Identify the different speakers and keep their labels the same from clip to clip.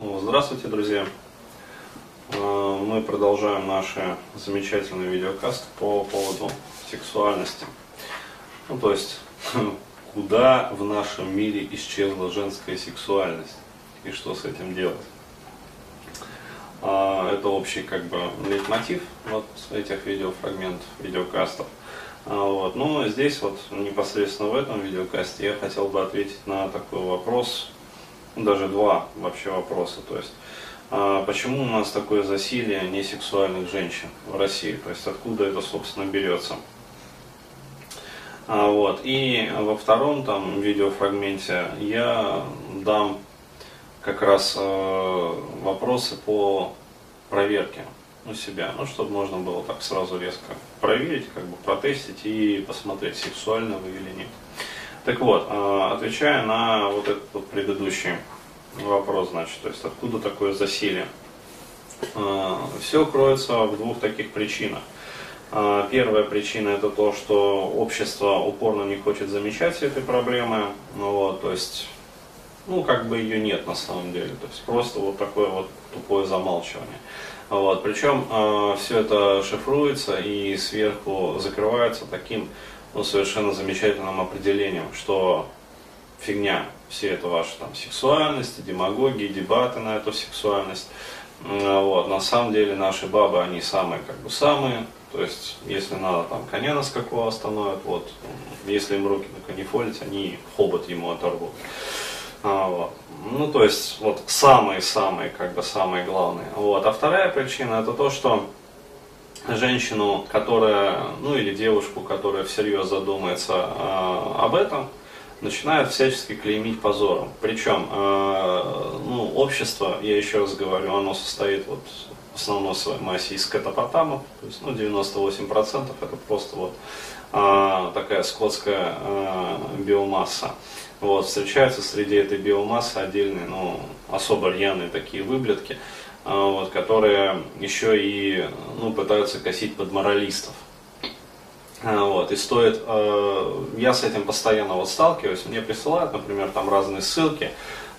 Speaker 1: Ну, здравствуйте, друзья! Э, мы продолжаем наши замечательные видеокасты по поводу сексуальности. Ну, то есть, куда в нашем мире исчезла женская сексуальность и что с этим делать. А, это общий как бы лейтмотив вот этих видеофрагментов, видеокастов. А, вот. Но здесь вот непосредственно в этом видеокасте я хотел бы ответить на такой вопрос, даже два вообще вопроса. То есть, а, почему у нас такое засилие несексуальных женщин в России? То есть, откуда это, собственно, берется? А, вот. И во втором там видеофрагменте я дам как раз э, вопросы по проверке у себя, ну, чтобы можно было так сразу резко проверить, как бы протестить и посмотреть, сексуально вы или нет. Так вот, э, отвечая на вот этот вот предыдущий вопрос, значит, то есть откуда такое засилие. Э, Все кроется в двух таких причинах. Э, первая причина это то, что общество упорно не хочет замечать этой проблемы, ну, вот, то есть, ну, как бы ее нет на самом деле, то есть просто вот такое вот тупое замалчивание. Вот, причем э, все это шифруется и сверху закрывается таким ну, совершенно замечательным определением, что фигня, все это ваша там сексуальность, демагогии, дебаты на эту сексуальность. Вот. На самом деле наши бабы, они самые как бы самые. То есть, если надо там коня на скаку остановят, вот, если им руки на коне фолить, они хобот ему оторвут. А, вот. Ну, то есть, вот самые-самые, как бы самые главные. Вот. А вторая причина это то, что женщину, которая, ну или девушку, которая всерьез задумается э, об этом, начинают всячески клеймить позором. Причем, э, ну, общество, я еще раз говорю, оно состоит вот в основной своей массе из скотопотамов, то есть, ну, 98% это просто вот э, такая скотская э, биомасса. Вот, встречаются среди этой биомассы отдельные, ну, особо рьяные такие выблетки, э, вот, которые еще и, ну, пытаются косить под моралистов. А, вот, и стоит, э, я с этим постоянно вот сталкиваюсь, мне присылают, например, там разные ссылки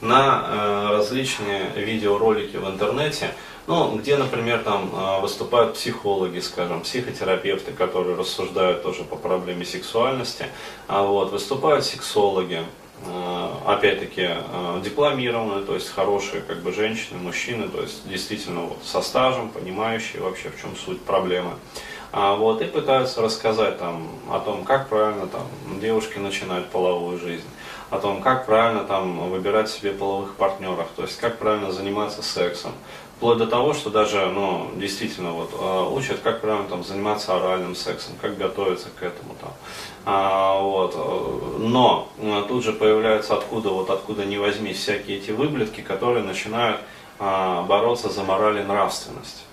Speaker 1: на э, различные видеоролики в интернете, ну, где, например, там э, выступают психологи, скажем, психотерапевты, которые рассуждают тоже по проблеме сексуальности, а вот, выступают сексологи, опять-таки э, дипломированные, то есть хорошие как бы женщины, мужчины, то есть действительно вот со стажем, понимающие вообще в чем суть проблемы. А, вот, и пытаются рассказать там, о том, как правильно там, девушки начинают половую жизнь, о том, как правильно там, выбирать себе половых партнеров, то есть как правильно заниматься сексом. Вплоть до того, что даже, ну, действительно, вот, а, учат, как правильно там, заниматься оральным сексом, как готовиться к этому. Там. А, вот. Но а, тут же появляются откуда, вот откуда не возьми всякие эти выблетки, которые начинают а, бороться за мораль и нравственность.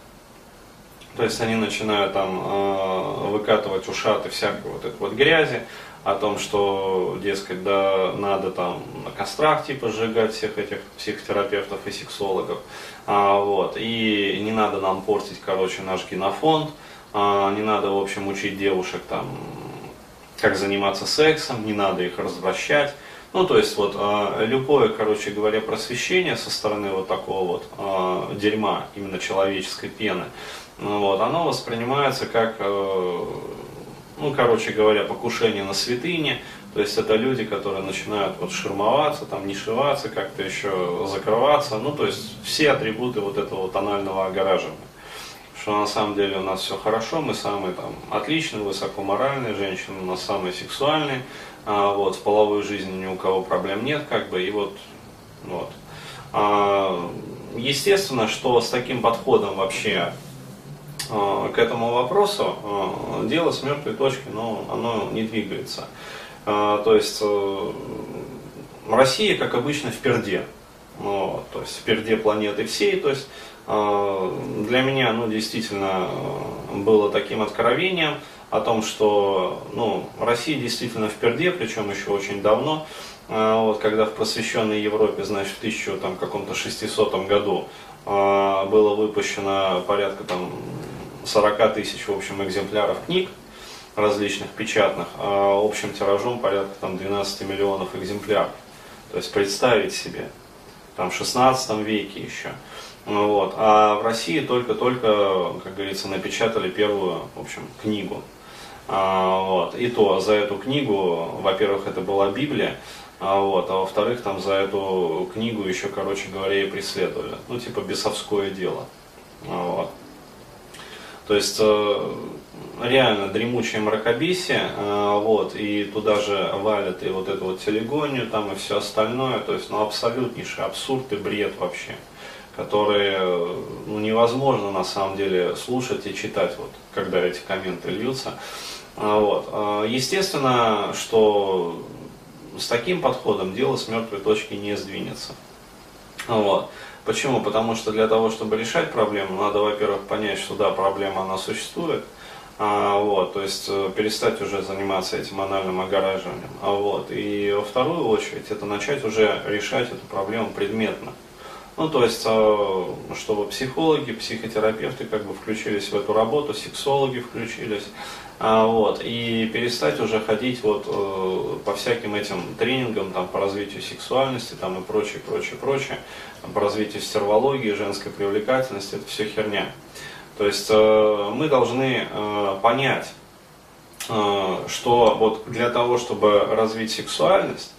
Speaker 1: То есть они начинают там э, выкатывать ушаты всякой вот этой вот грязи, о том, что, дескать, да, надо там на кострах типа сжигать всех этих психотерапевтов и сексологов, а, вот, и не надо нам портить, короче, наш генофонд, а, не надо, в общем, учить девушек там, как заниматься сексом, не надо их развращать, ну, то есть, вот, э, любое, короче говоря, просвещение со стороны вот такого вот э, дерьма, именно человеческой пены, ну вот, оно воспринимается как, э, ну, короче говоря, покушение на святыне, то есть это люди, которые начинают вот ширмоваться, там, нишеваться, как-то еще закрываться, ну, то есть все атрибуты вот этого тонального огораживания. Что на самом деле у нас все хорошо, мы самые там отличные, высокоморальные, женщины у нас самые сексуальные, а, вот, в половой жизни ни у кого проблем нет, как бы, и вот, вот. А, естественно, что с таким подходом вообще Э, к этому вопросу, э, дело с мертвой точки, но оно не двигается. Э, то есть Россия, как обычно, в перде. Ну, то есть в перде планеты всей. То есть для меня ну, действительно было таким откровением о том, что ну, Россия действительно в перде, причем еще очень давно. Вот, когда в просвещенной Европе, значит, в 1600 году было выпущено порядка там 40 тысяч, в общем, экземпляров книг различных печатных, а общим тиражом порядка там 12 миллионов экземпляров. То есть представить себе, там, в 16 веке еще. Вот. А в России только-только, как говорится, напечатали первую, в общем, книгу. А, вот. И то за эту книгу, во-первых, это была Библия, а, вот, а во-вторых, там за эту книгу еще, короче говоря, и преследовали. Ну, типа бесовское дело. А, вот. То есть э, реально дремучее мракобесие, э, вот, и туда же валят и вот эту вот телегонию там и все остальное, то есть, ну, абсолютнейший абсурд и бред вообще, который, ну, невозможно на самом деле слушать и читать, вот, когда эти комменты льются. А, вот. Естественно, что с таким подходом дело с мертвой точки не сдвинется. Вот. Почему? Потому что для того, чтобы решать проблему, надо, во-первых, понять, что да, проблема она существует, а, вот, то есть э, перестать уже заниматься этим анальным огораживанием. А, вот, и во вторую очередь это начать уже решать эту проблему предметно. Ну, то есть, э, чтобы психологи, психотерапевты как бы включились в эту работу, сексологи включились, а, вот, и перестать уже ходить вот э, по всяким этим тренингам там, по развитию сексуальности там, и прочее, прочее, прочее, по развитию стервологии, женской привлекательности, это все херня. То есть э, мы должны э, понять, что вот для того, чтобы развить сексуальность,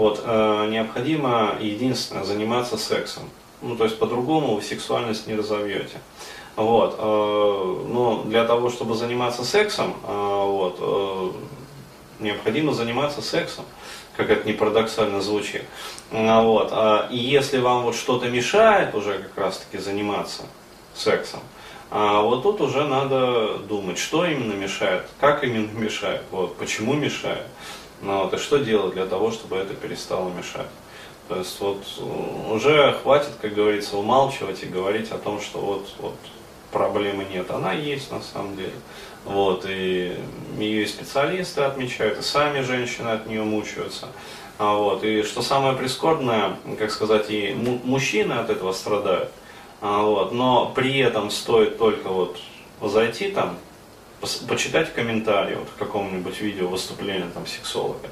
Speaker 1: вот, необходимо единственное заниматься сексом. Ну, то есть по-другому вы сексуальность не разовьете. Вот, э, но для того, чтобы заниматься сексом, э, вот, э, необходимо заниматься сексом, как это не парадоксально звучит. Вот, и если вам вот что-то мешает уже как раз-таки заниматься сексом, вот тут уже надо думать, что именно мешает, как именно мешает, вот, почему мешает, ну, вот, и что делать для того, чтобы это перестало мешать. То есть вот уже хватит, как говорится, умалчивать и говорить о том, что вот, вот проблемы нет. Она есть на самом деле. Вот, и ее и специалисты отмечают, и сами женщины от нее мучаются. А вот, и что самое прискорбное, как сказать, и мужчины от этого страдают. А вот, но при этом стоит только вот зайти там, почитать комментарии вот, в каком-нибудь видео выступления там сексолога.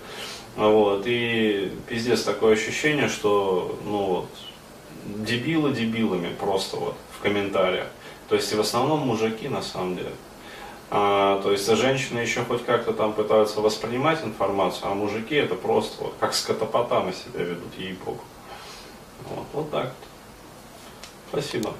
Speaker 1: Вот, и пиздец такое ощущение, что ну вот, дебилы дебилами просто вот в комментариях. То есть и в основном мужики на самом деле. А, то есть женщины еще хоть как-то там пытаются воспринимать информацию, а мужики это просто вот как скотопотамы себя ведут, ей-богу. Вот, вот так вот. Спасибо.